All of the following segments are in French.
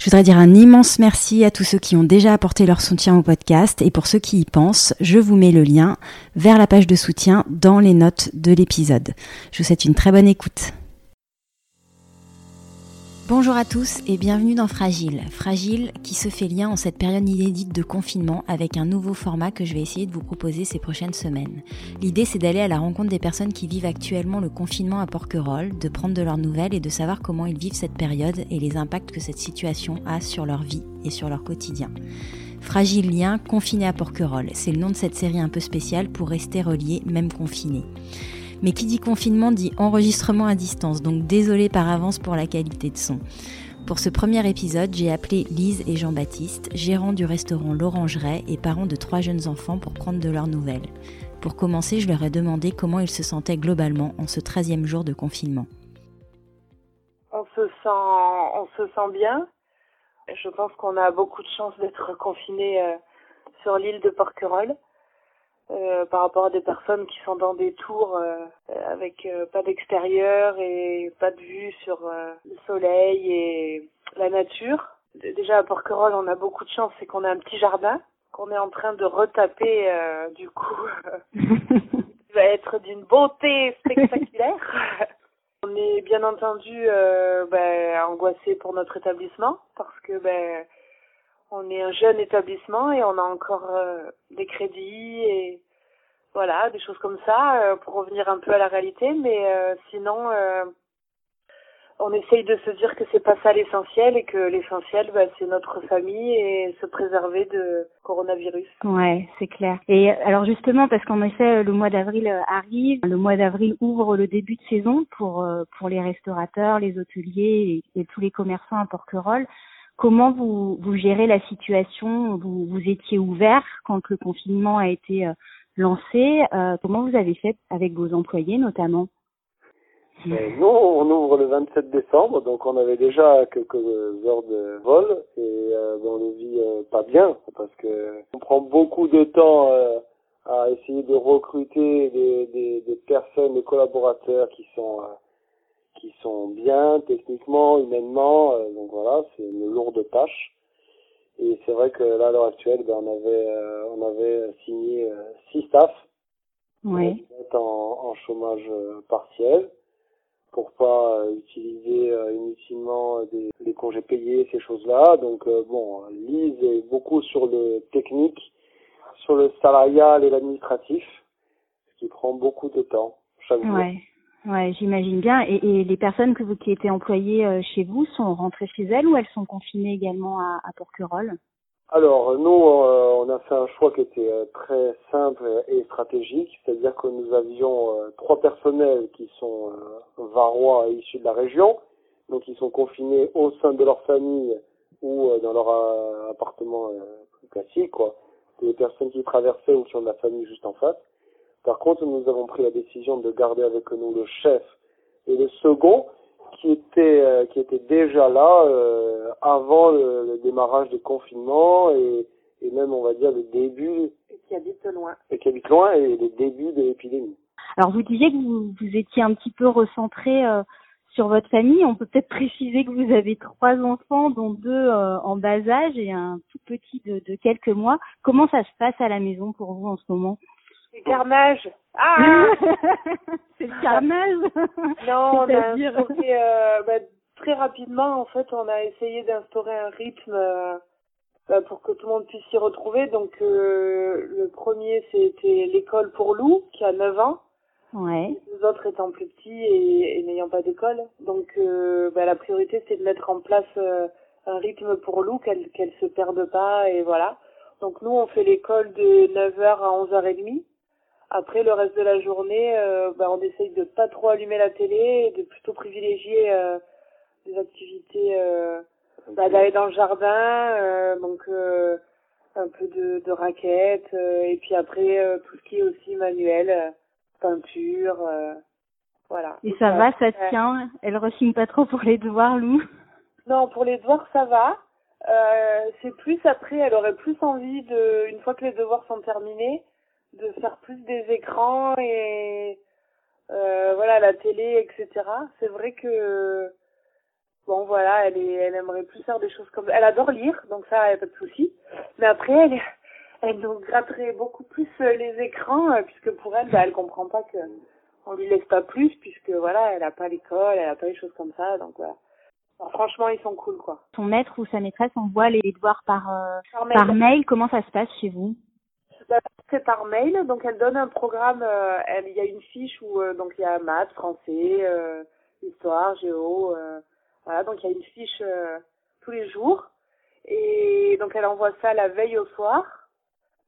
Je voudrais dire un immense merci à tous ceux qui ont déjà apporté leur soutien au podcast et pour ceux qui y pensent, je vous mets le lien vers la page de soutien dans les notes de l'épisode. Je vous souhaite une très bonne écoute. Bonjour à tous et bienvenue dans Fragile. Fragile qui se fait lien en cette période inédite de confinement avec un nouveau format que je vais essayer de vous proposer ces prochaines semaines. L'idée c'est d'aller à la rencontre des personnes qui vivent actuellement le confinement à Porquerolles, de prendre de leurs nouvelles et de savoir comment ils vivent cette période et les impacts que cette situation a sur leur vie et sur leur quotidien. Fragile lien, confiné à Porquerolles, c'est le nom de cette série un peu spéciale pour rester relié même confiné. Mais qui dit confinement dit enregistrement à distance, donc désolé par avance pour la qualité de son. Pour ce premier épisode, j'ai appelé Lise et Jean-Baptiste, gérants du restaurant L'Orangerie et parents de trois jeunes enfants pour prendre de leurs nouvelles. Pour commencer, je leur ai demandé comment ils se sentaient globalement en ce 13e jour de confinement. On se sent, on se sent bien. Je pense qu'on a beaucoup de chance d'être confinés euh, sur l'île de Porquerolles. Euh, par rapport à des personnes qui sont dans des tours euh, avec euh, pas d'extérieur et pas de vue sur le soleil et la nature. Déjà à Porquerolles, on a beaucoup de chance, c'est qu'on a un petit jardin qu'on est en train de retaper du coup. Il va être d'une beauté spectaculaire. on est bien entendu ben, angoissé pour notre établissement parce que ben on est un jeune établissement et on a encore euh, des crédits et voilà, des choses comme ça euh, pour revenir un peu à la réalité. Mais euh, sinon, on essaye de se dire que c'est pas ça l'essentiel et que l'essentiel, bah, c'est notre famille et se préserver de coronavirus. Ouais, c'est clair. Et alors justement, parce qu'en effet, le mois d'avril arrive, le mois d'avril ouvre le début de saison pour pour les restaurateurs, les hôteliers et, et tous les commerçants à Porquerolles. Comment vous, vous gérez la situation? Vous, vous étiez ouvert quand le confinement a été euh, lancé. Euh, comment vous avez fait avec vos employés notamment? Ben, Nous, on ouvre le 27 décembre, donc on avait déjà quelques heures de vol et euh, on ne vit euh, pas bien parce que on prend beaucoup de temps à essayer de recruter des, des, des personnes, des collaborateurs qui sont qui sont bien techniquement, humainement. Euh, donc voilà, c'est une lourde tâche. Et c'est vrai que là, à l'heure actuelle, ben, on avait euh, on avait signé euh, six staffs oui. en, en chômage partiel pour pas utiliser inutilement des, des, congés payés, ces choses-là. Donc bon, Lise est beaucoup sur le technique, sur le salarial et l'administratif, ce qui prend beaucoup de temps chaque jour. Ouais, j'imagine bien. Et, et, les personnes que vous qui étaient employées euh, chez vous sont rentrées chez elles ou elles sont confinées également à, à Porquerolles? Alors nous, euh, on a fait un choix qui était euh, très simple et stratégique, c'est-à-dire que nous avions trois personnels qui sont varois issus de la région, donc ils sont confinés au sein de leur famille ou dans leur appartement classique, quoi. Des personnes qui traversaient ou qui ont de la famille juste en face. Par contre, nous avons pris la décision de garder avec nous le chef et le second qui était euh, qui était déjà là euh, avant le, le, démarrage des confinements et, et même on va dire le début et qui habite loin et qui habite loin et le début de l'épidémie. Alors vous disiez que vous, vous étiez un petit peu recentré euh, sur votre famille. On peut peut-être préciser que vous avez trois enfants, dont deux en bas âge et un tout petit de, de quelques mois. Comment ça se passe à la maison pour vous en ce moment? C'est carnage. Ah C'est le carnage? Non, on a instauré, euh, bah, très rapidement, en fait, on a essayé d'instaurer un rythme euh, bah, pour que tout le monde puisse s'y retrouver. Donc, euh, le premier, c'était l'école pour Lou, qui a 9 ans. Ouais. Les autres étant plus petits et, et n'ayant pas d'école. Donc, euh, bah, la priorité, c'est de mettre en place euh, un rythme pour Lou, qu'elle qu'elle se perde pas, et voilà. Donc, nous, on fait l'école de 9h à 11h30. Après, le reste de la journée, euh, bah, on essaye de pas trop allumer la télé et de plutôt privilégier euh, des activités euh, bah, d'aller dans le jardin, euh, donc euh, un peu de, de raquettes, euh, et puis après euh, tout ce qui est aussi manuel, euh, peinture, euh, voilà. Et ça va, ça tient? Elle rechigne pas trop pour les devoirs, Lou? Non, pour les devoirs, ça va. Euh, c'est plus après, elle aurait plus envie de, une fois que les devoirs sont terminés, de faire plus des écrans et euh, voilà la télé, etc. C'est vrai que bon voilà, elle est, elle aimerait plus faire des choses comme, elle adore lire, donc ça, y a pas de souci. Mais après, elle, elle nous gratterait beaucoup plus euh, les écrans euh, puisque pour elle, bah, elle comprend pas que on lui laisse pas plus puisque voilà, elle a pas l'école, elle a pas les choses comme ça, donc voilà. Alors, franchement, ils sont cool, quoi. Son maître ou sa maîtresse envoie les devoirs par, euh, Par mail. par mail. Comment ça se passe chez vous? C'est par mail, donc elle donne un programme, euh, elle- il y a une fiche où euh, donc il y a maths, français, euh, histoire, géo, euh, voilà, donc il y a une fiche euh, tous les jours. Et donc elle envoie ça la veille au soir.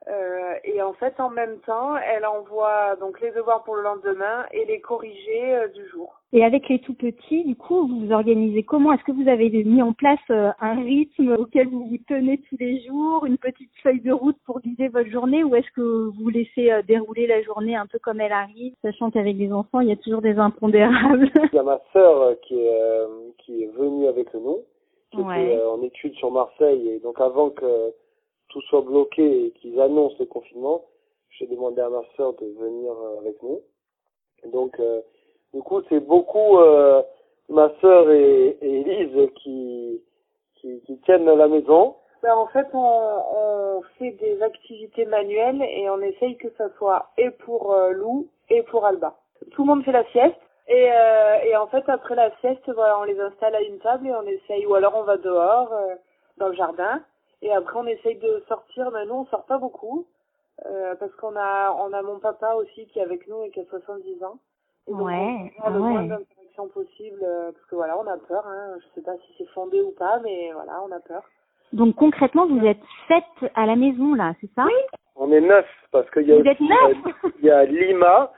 Euh, et en fait, en même temps, elle envoie donc les devoirs pour le lendemain et les corrigés euh, du jour. Et avec les tout petits, du coup, vous vous organisez comment? Est-ce que vous avez mis en place euh, un rythme auquel vous vous tenez tous les jours, une petite feuille de route pour guider votre journée, ou est-ce que vous laissez euh, dérouler la journée un peu comme elle arrive, sachant qu'avec les enfants, il y a toujours des impondérables? Il y a ma sœur qui est, euh, qui est venue avec nous, qui Ouais. était euh, en études sur Marseille, et donc avant que tout soit bloqué et qu'ils annoncent le confinement, j'ai demandé à ma sœur de venir euh, avec nous. Donc, euh, du coup, c'est beaucoup euh, ma sœur et Elise qui, qui, qui tiennent la maison. Ben, en fait, on, on fait des activités manuelles et on essaye que ça soit et pour euh, Lou et pour Alba. Tout le monde fait la sieste et, euh, et en fait après la sieste, voilà, on les installe à une table et on essaye, ou alors on va dehors euh, dans le jardin et après on essaye de sortir. Mais nous on sort pas beaucoup euh, parce qu'on a on a mon papa aussi qui est avec nous et qui a 70 ans. Et donc, Ouais, on a le ah moins ouais. d'interaction possible euh, parce que voilà, on a peur. Hein. Je sais pas si c'est fondé ou pas, mais voilà, on a peur. Donc concrètement, vous êtes sept à la maison, là, c'est ça? On est neuf parce qu'il y a Vous êtes neuf euh, il y a Lima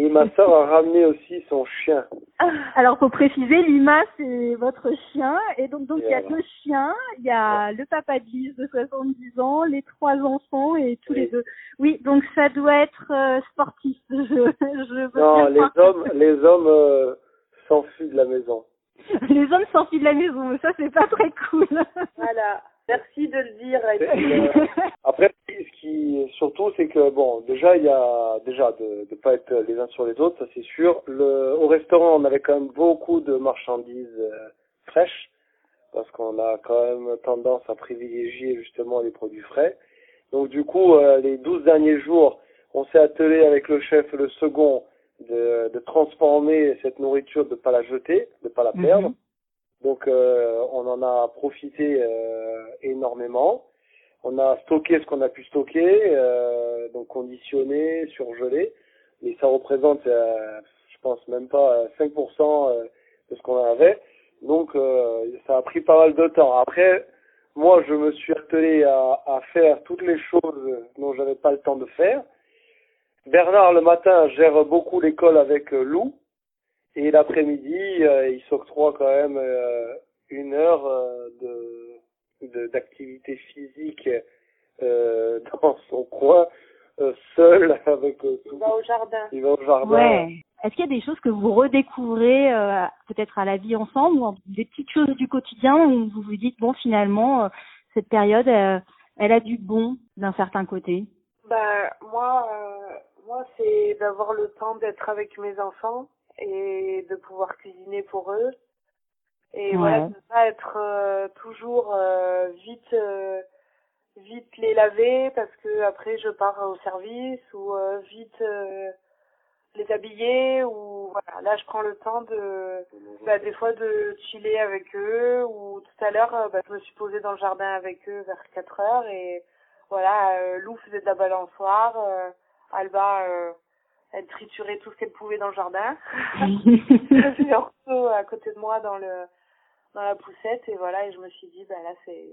et ma sœur a ramené aussi son chien. Alors, faut préciser, Lima, c'est votre chien. Et donc, donc, Et il y a voilà. deux chiens. Il y a le papa de Lise de 70 ans, les trois enfants et tous Oui. les deux. Oui, donc ça doit être euh, sportif. Je, je veux Non, les croire. hommes, les hommes euh, s'enfuient de la maison. Les hommes sortis de la maison, mais ça, c'est pas très cool. Voilà. Merci de le dire. Et Et, puis, euh, après, ce qui surtout, c'est que bon, déjà il y a déjà de ne pas être les uns sur les autres, ça c'est sûr. Le, au restaurant, on avait quand même beaucoup de marchandises euh, fraîches parce qu'on a quand même tendance à privilégier justement les produits frais. Donc du coup, euh, les 12 derniers jours, on s'est attelé avec le chef le second de, de transformer cette nourriture, de pas la jeter, de pas la perdre. Mhm. Donc euh, on en a profité euh, énormément. On a stocké ce qu'on a pu stocker, euh, donc conditionné, surgelé, mais ça représente, euh, je pense même pas euh, 5% euh, de ce qu'on avait. Donc euh, ça a pris pas mal de temps. Après, moi je me suis attelé à, à faire toutes les choses dont j'avais pas le temps de faire. Bernard le matin gère beaucoup l'école avec euh, Lou. Et l'après-midi, euh, il s'octroie quand même euh, une heure euh, de de- d'activité physique euh, dans son coin, euh, seul avec euh, tout. va au jardin. Il va au jardin. Ouais. Est-ce qu'il y a des choses que vous redécouvrez euh, peut-être à la vie ensemble ou des petites choses du quotidien où vous vous dites bon finalement euh, cette période euh, elle a du bon d'un certain côté? Bah moi, euh, moi c'est d'avoir le temps d'être avec mes enfants et de pouvoir cuisiner pour eux. Et Ouais. voilà, de pas être euh, toujours euh, vite euh, vite les laver parce que après je pars au service ou euh, vite euh, les habiller ou voilà là je prends le temps de bah, des fois de chiller avec eux ou tout à l'heure bah, je me suis posée dans le jardin avec eux vers 4 heures et voilà euh, Lou faisait de la balançoire euh, Alba euh, elle triturait tout ce qu'elle pouvait dans le jardin j'avais Orso à côté de moi dans le dans la poussette et voilà et je me suis dit bah là c'est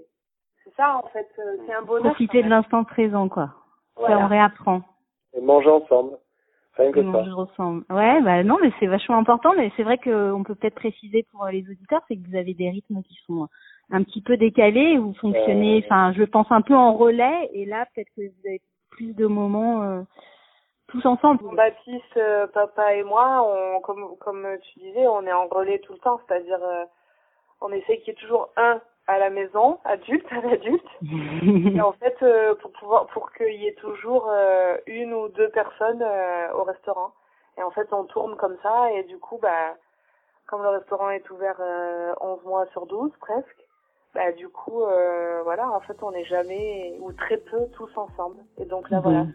c'est ça en fait euh, c'est un bonheur Profiter de l'instant présent quoi. Ça on Voilà. réapprend. Et manger ensemble. Rien que ça. je ressens. Ouais, bah non, mais c'est vachement important. Mais c'est vrai qu'on peut peut-être préciser pour euh, les auditeurs, c'est que vous avez des rythmes qui sont un petit peu décalé. Vous fonctionnez, enfin, je pense un peu en relais. Et là, peut-être que vous avez plus de moments tous ensemble. Baptiste, papa et moi, on, comme comme tu disais, on est en relais tout le temps. C'est-à-dire, on essaie qu'il y ait toujours un à la maison, adulte à l'adulte. et en fait, euh, pour pouvoir, pour qu'il y ait toujours euh, une ou deux personnes euh, au restaurant. Et en fait, on tourne comme ça et du coup, bah, comme le restaurant est ouvert 11 mois sur 12 presque, bah du coup, voilà, en fait, on n'est jamais ou très peu tous ensemble. Et donc là, voilà. Mhm.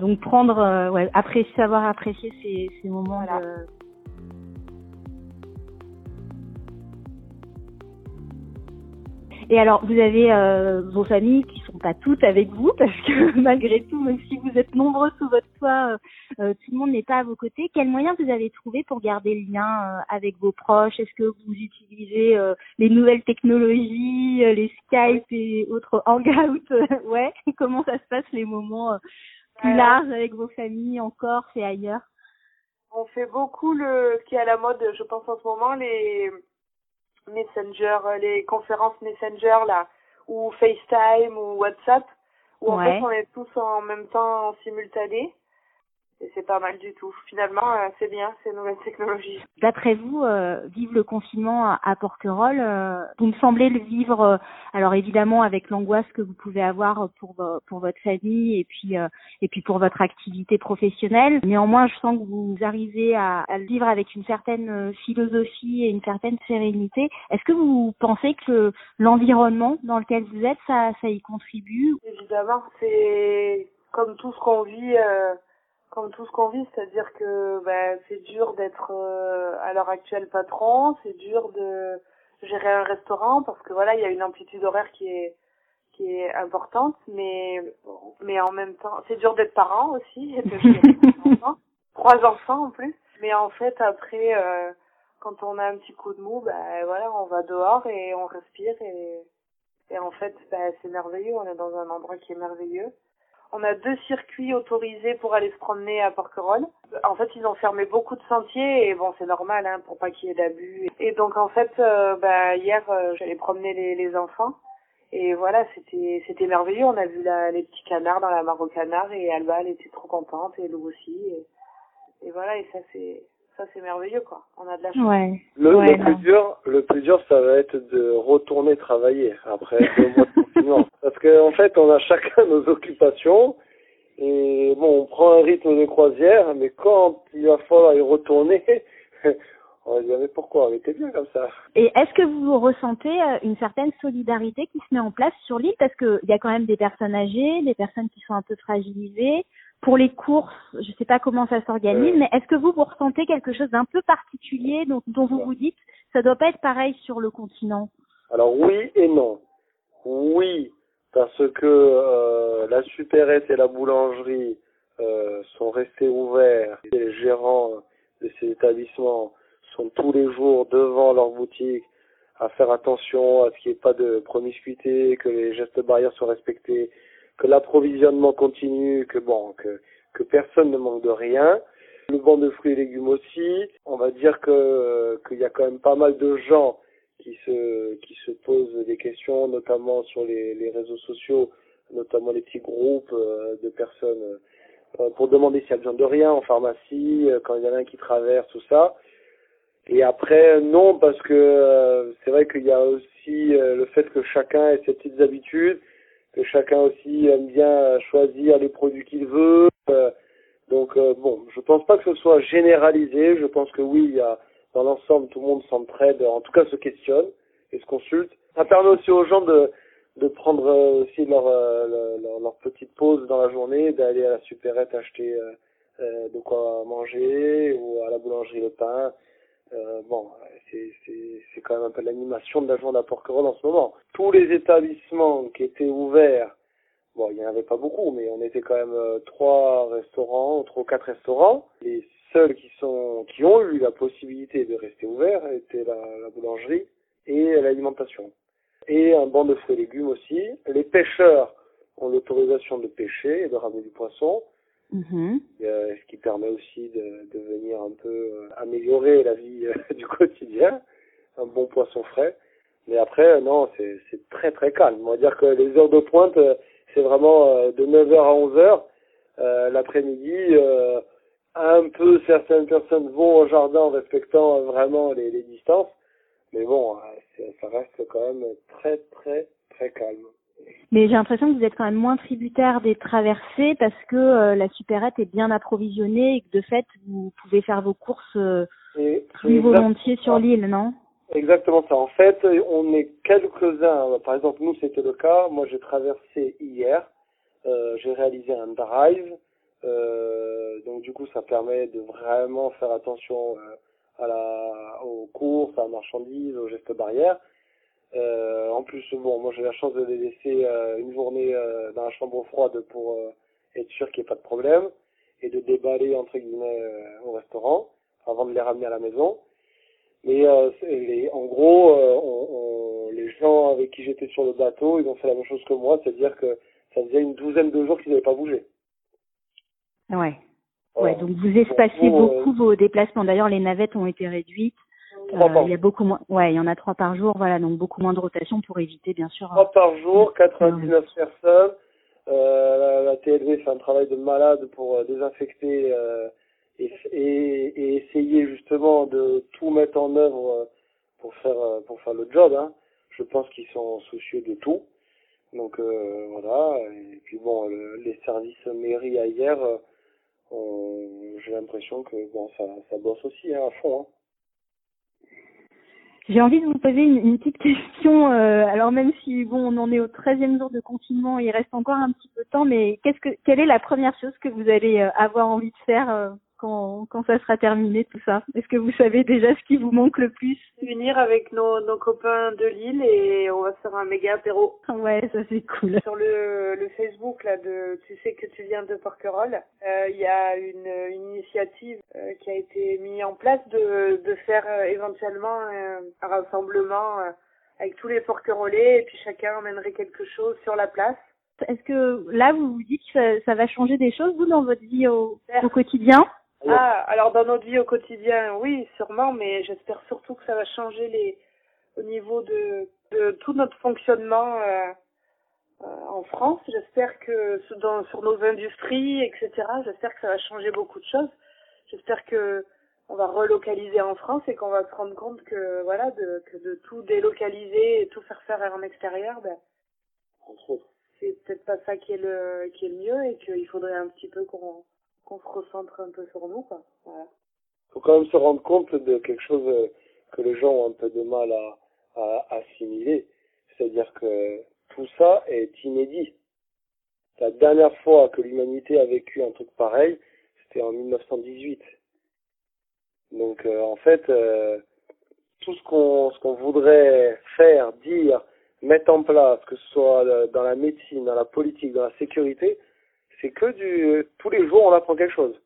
Donc prendre, ouais, apprécier, savoir apprécier ces, ces moments de Et alors, vous avez euh, vos familles qui sont pas toutes avec vous parce que malgré tout, même si vous êtes nombreux sous votre toit, euh, euh, tout le monde n'est pas à vos côtés. Quels moyens vous avez trouvé pour garder le lien avec vos proches? Est-ce que vous utilisez les nouvelles technologies, les Skype et autres Hangouts? Ouais. Comment ça se passe les moments plus larges avec vos familles en Corse et ailleurs. On fait beaucoup le ce qui est à la mode, je pense en ce moment, les Messenger, les conférences Messenger là, ou FaceTime ou WhatsApp, où en fait on est tous en même temps en simultané et c'est pas mal du tout. Finalement, euh, c'est bien ces nouvelles technologies. D'après vous, euh, vivre le confinement à, Porquerolles, euh, vous me semblez le vivre, euh, alors évidemment avec l'angoisse que vous pouvez avoir pour pour votre famille et puis et puis pour votre activité professionnelle. Néanmoins, je sens que vous arrivez à, à le vivre avec une certaine philosophie et une certaine sérénité. Est-ce que vous pensez que l'environnement dans lequel vous êtes, ça ça y contribue? Évidemment, c'est comme tout ce qu'on vit comme tout ce qu'on vit, c'est-à-dire que ben, c'est dur d'être euh, à l'heure actuelle patron, c'est dur de gérer un restaurant parce que voilà, il y a une amplitude horaire qui est qui est importante, mais mais en même temps, c'est dur d'être parent aussi, enfants, trois enfants en plus. Mais en fait, après, euh, quand on a un petit coup de mou, ben voilà, on va dehors et on respire et et en fait, ben, c'est merveilleux. On est dans un endroit qui est merveilleux. On a deux circuits autorisés pour aller se promener à Porquerolles. En fait, ils ont fermé beaucoup de sentiers et bon, c'est normal hein, pour pas qu'il y ait d'abus. Et donc en fait, euh, bah, hier, euh, j'allais promener les, les, enfants et voilà, c'était c'était merveilleux. On a vu la, les petits canards dans la mare aux canards et Alba, elle était trop contente et Lou aussi. Et, et voilà, et ça c'est ça c'est merveilleux quoi. On a de la chance. Ouais. Le, le plus dur, le plus dur, ça va être de retourner travailler après deux mois de confinement, parce qu'en en fait, on a chacun nos occupations et bon, on prend un rythme de croisière, mais quand il va falloir y retourner. On va dire, mais pourquoi? On était bien comme ça. Et est-ce que vous ressentez euh, une certaine solidarité qui se met en place sur l'île? Parce qu'il y a quand même des personnes âgées, des personnes qui sont un peu fragilisées pour les courses, je ne sais pas comment ça s'organise, mais est-ce que vous, vous ressentez quelque chose d'un peu particulier dont, dont vous vous dites ça doit pas être pareil sur le continent? Alors oui et non. Oui, parce que euh, la supérette et la boulangerie euh, sont restés ouverts. Les gérants de ces établissements sont tous les jours devant leur boutique à faire attention à ce qu'il n'y ait pas de promiscuité, que les gestes barrières soient respectés, que l'approvisionnement continue, que bon, que, que personne ne manque de rien. Le banc de fruits et légumes aussi. On va dire que qu'il y a quand même pas mal de gens qui se qui se posent des questions, notamment sur les, les réseaux sociaux, notamment les petits groupes euh, de personnes euh, pour demander s'il y a besoin de rien en pharmacie, euh, quand il y en a un qui traverse, tout ça. Et après, non, parce que c'est vrai qu'il y a aussi le fait que chacun ait ses petites habitudes que chacun aussi aime bien choisir les produits qu'il veut. Euh, donc euh, bon, je pense pas que ce soit généralisé. Je pense que oui, il y a dans l'ensemble tout le monde s'entraide, en tout cas se questionne et se consulte. Ça permet aussi aux gens de de prendre euh, aussi leur, leur, leur petite pause dans la journée, d'aller à la supérette acheter de quoi manger ou à la boulangerie le pain. Euh, bon, c'est quand même un peu l'animation de la journée à Porquerolles en ce moment. Tous les établissements qui étaient ouverts, bon, il n'y en avait pas beaucoup, mais on était quand même euh, trois restaurants, trois ou quatre restaurants. Les seuls qui sont, qui ont eu la possibilité de rester ouverts étaient la, la boulangerie et l'alimentation. Et un banc de fruits et légumes aussi. Les pêcheurs ont l'autorisation de pêcher et de ramener du poisson. Mm ce qui permet aussi de, de venir un peu euh, améliorer la vie euh, du quotidien, un bon poisson frais. Mais après, non, c'est très très calme. On va dire que les heures de pointe, euh, c'est vraiment euh, de 9h à 11h. Euh, L'après-midi, euh, un peu certaines personnes vont au jardin en respectant vraiment les, les distances. Mais bon, ça reste quand même très très très calme. Mais j'ai l'impression que vous êtes quand même moins tributaire des traversées parce que euh, la supérette est bien approvisionnée et que de fait vous pouvez faire vos courses euh, plus volontiers sur l'île, non? Exactement ça. En fait, on est quelques-uns. Par exemple, nous c'était le cas. Moi, j'ai traversé hier. Euh, j'ai réalisé un drive. donc du coup, ça permet de vraiment faire attention à la, aux courses, à la marchandise, aux gestes barrières. Euh, en plus, bon, moi j'ai la chance de les laisser euh, une journée euh, dans la chambre froide pour être sûr qu'il n'y ait pas de problème et de déballer entre guillemets au restaurant avant de les ramener à la maison. Mais les, en gros, on, on, les gens avec qui j'étais sur le bateau, ils ont fait la même chose que moi, c'est-à-dire que ça faisait une douzaine de jours qu'ils n'avaient pas bougé. Ouais. Ouais, donc vous espaciez beaucoup vos déplacements. D'ailleurs, les navettes ont été réduites. Euh, il y a beaucoup moins. Ouais, il y en a trois par jour, voilà, donc beaucoup moins de rotation pour éviter, bien sûr. Trois par jour, 99 personnes. Euh, la, TLV fait un travail de malade pour euh, désinfecter euh, et, et, et, essayer justement de tout mettre en œuvre pour faire pour faire le job. Hein. Je pense qu'ils sont soucieux de tout. Donc voilà. Et puis bon, les services mairie hier, j'ai l'impression que bon, ça, ça bosse aussi hein, à fond. Hein. J'ai envie de vous poser une, petite question. Euh, alors même si bon, on en est au 13e jour de confinement, il reste encore un petit peu de temps, mais qu'est-ce que, quelle est la première chose que vous allez euh, avoir envie de faire euh, quand, quand ça sera terminé tout ça Est-ce que vous savez déjà ce qui vous manque le plus? Venir avec nos, nos copains de Lille et on va faire un méga apéro. Ouais, ça c'est cool. Sur le, le Facebook là de tu sais que tu viens de Porquerolles, euh, il y a une, une initiative euh, qui a été mise en place de, de faire euh, éventuellement un rassemblement avec tous les Porquerolais et puis chacun emmènerait quelque chose sur la place. Est-ce que là vous vous dites que ça, ça va changer des choses vous dans votre vie au, au quotidien? Ah, alors dans notre vie au quotidien, oui, sûrement, mais j'espère surtout que ça va changer les au niveau de, de tout notre fonctionnement euh, euh, en France. J'espère que dans, sur nos industries, etc. J'espère que ça va changer beaucoup de choses. J'espère que on va relocaliser en France et qu'on va se rendre compte que voilà de que de tout délocaliser et tout faire faire en extérieur, ben c'est peut-être pas ça qui est le qui est le mieux et qu'il faudrait un petit peu qu'on qu'on se recentre un peu sur nous, quoi. Voilà. Faut quand même se rendre compte de quelque chose euh, que les gens ont un peu de mal à, assimiler. C'est-à-dire que tout ça est inédit. La dernière fois que l'humanité a vécu un truc pareil, c'était en 1918. Donc euh, en fait, euh, tout ce qu'on ce qu'on voudrait faire, dire, mettre en place, que ce soit dans la médecine, dans la politique, dans la sécurité, c'est que du tous les jours on apprend quelque chose.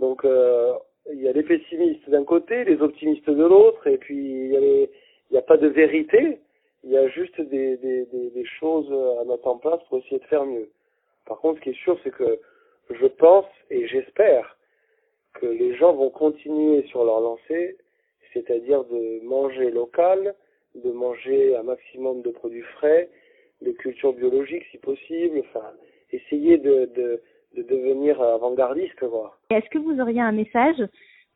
Donc euh, il y a les pessimistes d'un côté, les optimistes de l'autre, et puis il y a il n'y a pas de vérité, il y a juste des, des, des, des, choses à mettre en place pour essayer de faire mieux. Par contre, ce qui est sûr, c'est que je pense et j'espère que les gens vont continuer sur leur lancée, c'est-à-dire de manger local, de manger un maximum de produits frais, de culture biologique si possible, enfin essayer de, de, de devenir avant-gardiste. Est-ce que vous auriez un message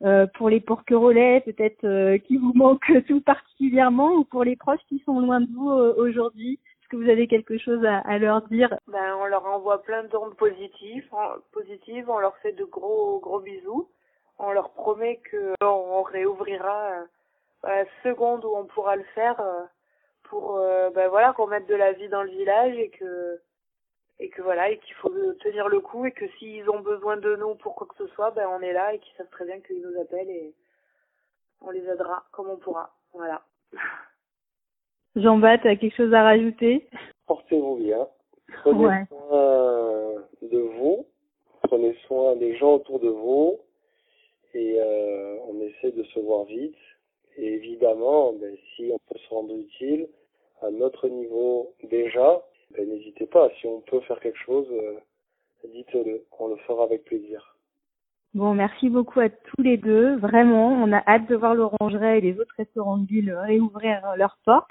euh, pour les porquerolais peut-être euh, qui vous manquent tout particulièrement ou pour les proches qui sont loin de vous euh, aujourd'hui? Est-ce que vous avez quelque chose à, à leur dire? Ben, On leur envoie plein d'ondes positives, positives, on leur fait de gros gros bisous, on leur promet que on réouvrira à la seconde où on pourra le faire pour ben, voilà qu'on mette de la vie dans le village et que et que voilà et qu'il faut tenir le coup et que s'ils ont besoin de nous pour quoi que ce soit, ben on est là et qu'ils savent très bien qu'ils nous appellent et on les aidera comme on pourra. Voilà. Jean-Baptiste, as quelque chose à rajouter? Portez-vous bien. Prenez soin de vous. Prenez soin des gens autour de vous. Et euh, on essaie de se voir vite. Et évidemment, ben, si on peut se rendre utile à notre niveau déjà, ben, n'hésitez pas, si on peut faire quelque chose, euh, dites-le, on le fera avec plaisir. Bon, merci beaucoup à tous les deux. Vraiment, on a hâte de voir l'Orangerie et les autres restaurants de ville réouvrir leurs portes.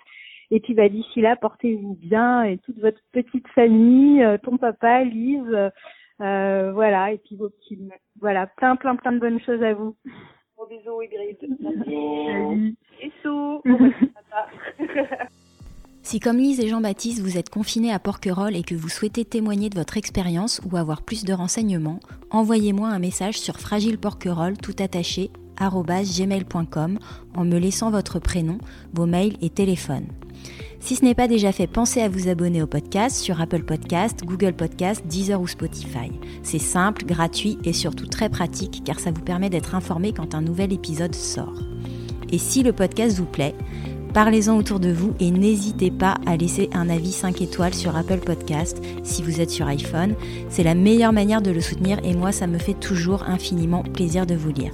Et puis bah, d'ici là, portez-vous bien et toute votre petite famille, euh, ton papa, Lise, euh, voilà, et puis vos petits. Voilà, plein, plein, plein de bonnes choses à vous. Gros bisous, Ingrid. Salut. Bisous. Si comme Lise et Jean-Baptiste, vous êtes confinés à Porquerolles et que vous souhaitez témoigner de votre expérience ou avoir plus de renseignements, envoyez-moi un message sur fragileporquerolles tout attaché gmail.com en me laissant votre prénom, vos mails et téléphone. Si ce n'est pas déjà fait, pensez à vous abonner au podcast sur Apple Podcast, Google Podcast, Deezer ou Spotify. C'est simple, gratuit et surtout très pratique car ça vous permet d'être informé quand un nouvel épisode sort. Et si le podcast vous plaît, Parlez-en autour de vous et n'hésitez pas à laisser un avis 5 étoiles sur Apple Podcast si vous êtes sur iPhone. C'est la meilleure manière de le soutenir et moi ça me fait toujours infiniment plaisir de vous lire.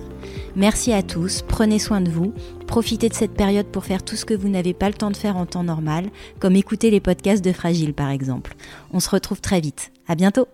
Merci à tous, prenez soin de vous, profitez de cette période pour faire tout ce que vous n'avez pas le temps de faire en temps normal, comme écouter les podcasts de Fragile par exemple. On se retrouve très vite. À bientôt!